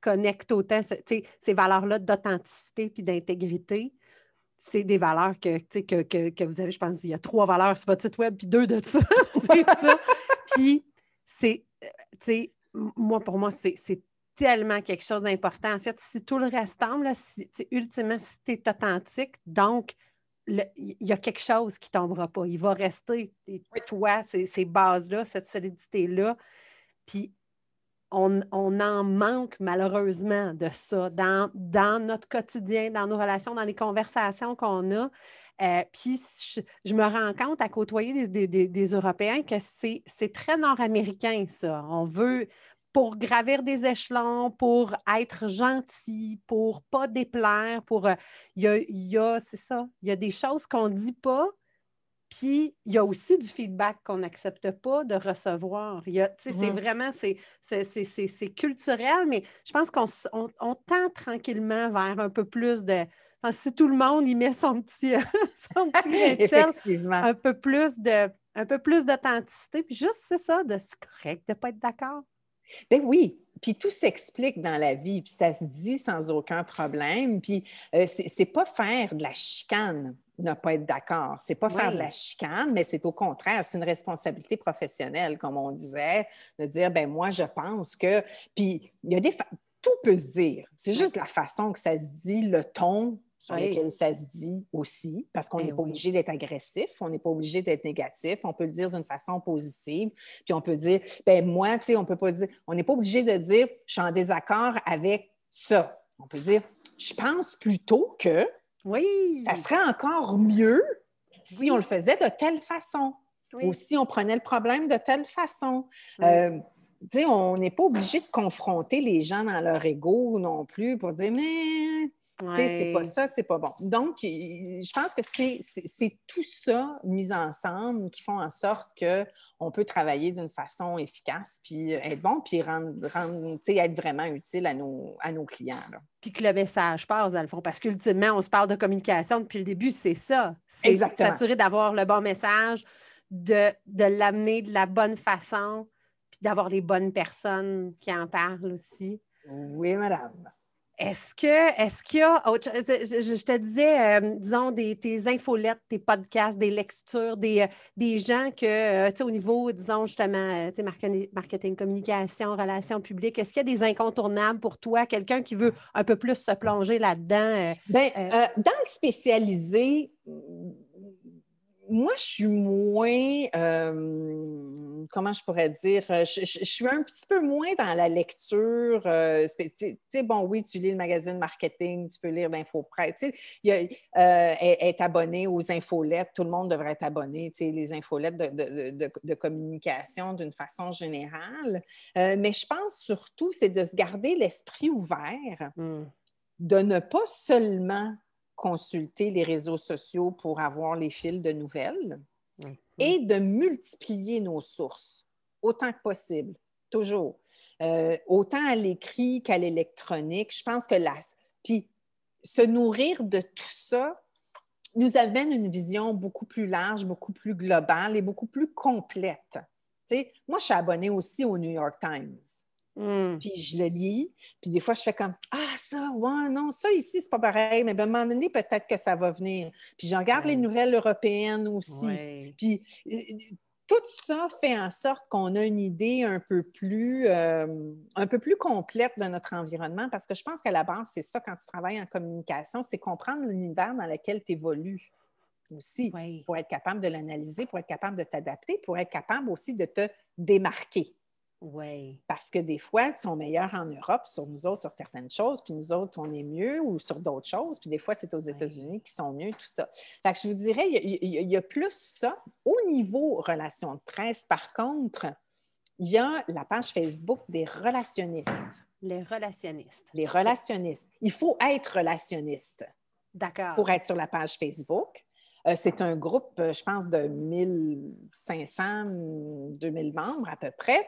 connecte autant ces valeurs-là d'authenticité puis d'intégrité. C'est des valeurs que, que, que, vous avez, je pense, il y a trois valeurs sur votre site web, puis deux de ça. ça. Puis, c'est, euh, moi, pour moi, c'est tellement quelque chose d'important. En fait, si tout le reste semble, si, ultimement, si tu es authentique, donc, il y a quelque chose qui ne tombera pas. Il va rester, toi, ces, ces bases-là, cette solidité-là. Puis on, en manque malheureusement de ça dans, notre quotidien, dans nos relations, dans les conversations qu'on a. Euh, puis je, me rends compte à côtoyer des, Européens que c'est très nord-américain, ça. On veut, pour gravir des échelons, pour être gentil, pour pas déplaire, pour... Euh, il y a, y a c'est ça, il y a des choses qu'on ne dit pas, puis, il y a aussi du feedback qu'on n'accepte pas de recevoir. C'est vraiment, c'est culturel, mais je pense qu'on on, tend tranquillement vers un peu plus de... si tout le monde y met son petit, son petit un peu plus de un peu plus d'authenticité, puis juste, c'est ça, de c'est correct de ne pas être d'accord. Ben oui, puis tout s'explique dans la vie, puis ça se dit sans aucun problème. Puis euh, c'est pas faire de la chicane ne pas être d'accord. C'est pas faire de la chicane, mais c'est au contraire, c'est une responsabilité professionnelle, comme on disait, de dire, ben moi, je pense que. Puis il y a des. Tout peut se dire. C'est juste la façon que ça se dit, le ton sur lequel ça se dit aussi, parce qu'on n'est pas obligé d'être agressif, on n'est pas obligé d'être négatif, on peut le dire d'une façon positive, puis on peut dire, ben moi, tu sais, on peut pas dire, on n'est pas obligé de dire, je suis en désaccord avec ça. On peut dire, je pense plutôt que, oui. Ça serait encore mieux si on le faisait de telle façon ou si on prenait le problème de telle façon. Euh, on n'est pas obligé de confronter les gens dans leur ego non plus pour dire mais c'est pas ça, c'est pas bon. Donc, je pense que c'est tout ça mis ensemble qui font en sorte qu'on peut travailler d'une façon efficace, puis être bon, puis rendre, être vraiment utile à nos, à nos clients. Puis que le message passe, dans le fond, parce qu'ultimement, on se parle de communication depuis le début, c'est ça. C'est s'assurer d'avoir le bon message, de, de l'amener de la bonne façon, puis d'avoir les bonnes personnes qui en parlent aussi. Oui, madame. Est-ce que est-ce qu'il y a je, te disais, euh, disons, des, tes infolettes, tes podcasts, des lectures, des, euh, des gens que, euh, tu sais, au niveau, disons, justement, tu sais, marketing, marketing, communication, relations publiques, est-ce qu'il y a des incontournables pour toi, quelqu'un qui veut un peu plus se plonger là-dedans? Bien, dans le spécialisé, moi, je suis moins, euh, comment je pourrais dire, euh, je, suis un petit peu moins dans la lecture. Euh, tu sais, bon, oui, tu lis le magazine marketing, tu peux lire l'InfoPresse. Tu sais, être abonné aux infolettes, tout le monde devrait être abonné, tu sais, les infolettes de, communication d'une façon générale. mais je pense surtout, c'est de se garder l'esprit ouvert, mmh. de ne pas seulement consulter les réseaux sociaux pour avoir les fils de nouvelles et de multiplier nos sources autant que possible, toujours. Euh, autant à l'écrit qu'à l'électronique. Je pense que là, puis se nourrir de tout ça nous amène une vision beaucoup plus large, beaucoup plus globale et beaucoup plus complète. Tu sais, moi, je suis abonnée aussi au New York Times. Hmm. Puis je le lis, puis des fois, je fais comme Ah, ça, ouais, non, ça ici, c'est pas pareil, mais à un moment donné, peut-être que ça va venir. Puis je regarde les nouvelles européennes aussi. Puis euh, tout ça fait en sorte qu'on a une idée un peu plus, euh, un peu plus complète de notre environnement, parce que je pense qu'à la base, c'est ça quand tu travailles en communication, c'est comprendre l'univers dans lequel tu évolues aussi, pour être capable de l'analyser, pour être capable de t'adapter, pour être capable aussi de te démarquer. Oui. Parce que des fois, ils sont meilleurs en Europe sur nous autres sur certaines choses, puis nous autres, on est mieux ou sur d'autres choses. Puis des fois, c'est aux États-Unis qui sont mieux, tout ça. Fait que je vous dirais, il y, y a plus ça. Au niveau relations de presse, par contre, il y a la page Facebook des relationnistes. Les relationnistes. Les relationnistes. Il faut être relationniste. D'accord. Pour être sur la page Facebook. Euh, c'est un groupe, euh, je pense, de 1500, 2000 membres à peu près,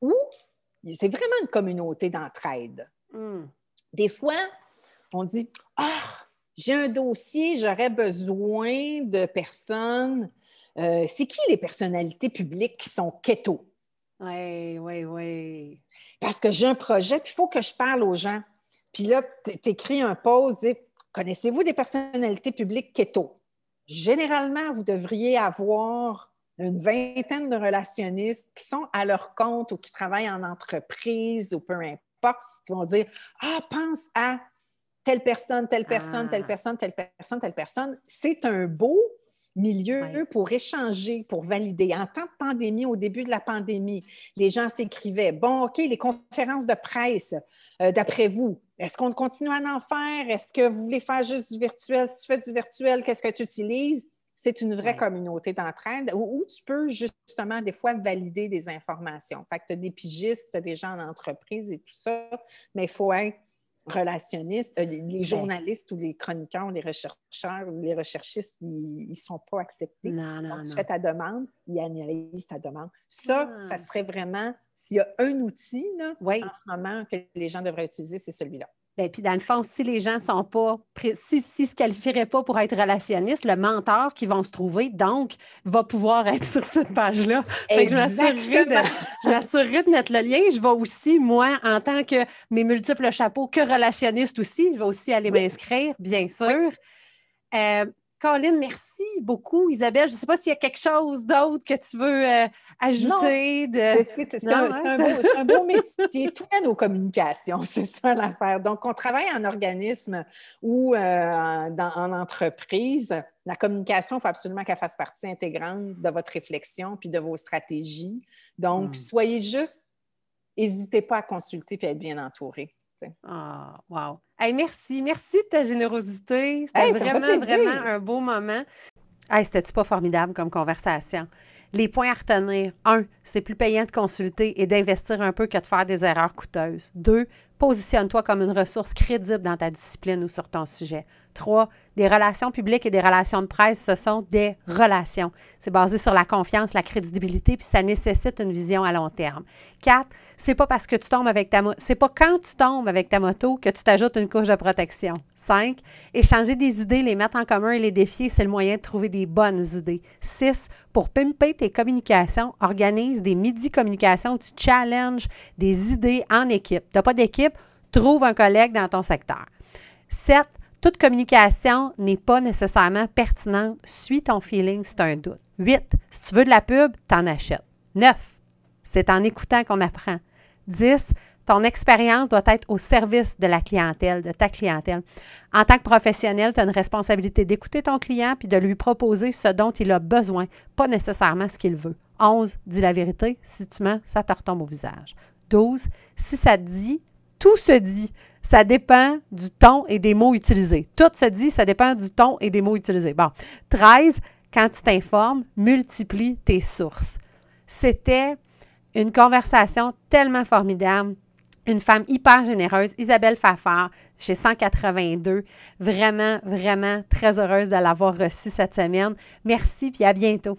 où c'est vraiment une communauté d'entraide. Hmm. Des fois, on dit Ah, j'ai un dossier, j'aurais besoin de personnes. Euh, c'est qui les personnalités publiques qui sont keto? Oui, oui, oui. Parce que j'ai un projet, puis il faut que je parle aux gens. Puis là, tu écris un post, connaissez-vous des personnalités publiques keto? Généralement, vous devriez avoir une vingtaine de relationnistes qui sont à leur compte ou qui travaillent en entreprise ou peu importe, qui vont dire Ah, pense à telle personne, telle personne, telle ah. personne, telle personne, telle personne. C'est un beau milieu pour échanger, pour valider. En temps de pandémie, au début de la pandémie, les gens s'écrivaient Bon, OK, les conférences de presse, euh, d'après vous, est-ce qu'on continue à en faire? Est-ce que vous voulez faire juste du virtuel? Si tu fais du virtuel, qu'est-ce que tu utilises? C'est une vraie communauté d'entraide où, tu peux justement des fois valider des informations. Fait que tu as des pigistes, tu as des gens en entreprise et tout ça, mais il faut être relationnistes, euh, les, journalistes ou les chroniqueurs, les rechercheurs, les recherchistes, ils ne sont pas acceptés. Non, non, Donc, tu fais ta demande, ils analysent ta demande. Ça, ah. ça serait vraiment, s'il y a un outil là, en ce moment que les gens devraient utiliser, c'est celui-là. Bien, puis dans le fond, si les gens sont pas, si, si se qualifieraient pas pour être relationnistes, le mentor qui vont se trouver, donc, va pouvoir être sur cette page-là. Je m'assurerai de, mettre le lien. Je vais aussi, moi, en tant que mes multiples chapeaux, que relationniste aussi, je vais aussi aller m'inscrire, bien sûr. Euh, Colin, merci beaucoup. Isabelle, je ne sais pas s'il y a quelque chose d'autre que tu veux euh, ajouter. C'est un, beau métier. Tout est nos communications, c'est ça l'affaire. Donc, on travaille en organisme ou euh, en entreprise. La communication, il faut absolument qu'elle fasse partie intégrante de votre réflexion puis de vos stratégies. Donc, hmm. soyez juste, n'hésitez pas à consulter puis à être bien entouré. Ah, wow. merci. Merci de ta générosité. C'était vraiment, vraiment un beau moment. Hey, C'était-tu pas formidable comme conversation? Les points à retenir. Un, c'est plus payant de consulter et d'investir un peu que de faire des erreurs coûteuses. Deux, positionne-toi comme une ressource crédible dans ta discipline ou sur ton sujet. Trois, des relations publiques et des relations de presse, ce sont des relations. C'est basé sur la confiance, la crédibilité, puis ça nécessite une vision à long terme. Quatre, c'est pas parce que tu tombes avec ta moto, c'est pas quand tu tombes avec ta moto que tu t'ajoutes une couche de protection. 5. Échanger des idées, les mettre en commun et les défier, c'est le moyen de trouver des bonnes idées. 6. Pour pimper tes communications, organise des midi communications où tu challenges des idées en équipe. Tu n'as pas d'équipe, trouve un collègue dans ton secteur. 7. Toute communication n'est pas nécessairement pertinente. Suis ton feeling si tu as un doute. 8. Si tu veux de la pub, t'en achètes. 9. C'est en écoutant qu'on apprend. 10 ton expérience doit être au service de la clientèle, de ta clientèle. En tant que professionnel, tu as une responsabilité d'écouter ton client puis de lui proposer ce dont il a besoin, pas nécessairement ce qu'il veut. 11. Dis la vérité. Si tu mens, ça te retombe au visage. 12. Si ça te dit, tout se dit. Ça dépend du ton et des mots utilisés. Tout se dit, ça dépend du ton et des mots utilisés. Bon. 13. Quand tu t'informes, multiplie tes sources. C'était une conversation tellement formidable une femme hyper généreuse, Isabelle Fafard, chez 182. Vraiment, vraiment très heureuse de l'avoir reçue cette semaine. Merci, puis à bientôt.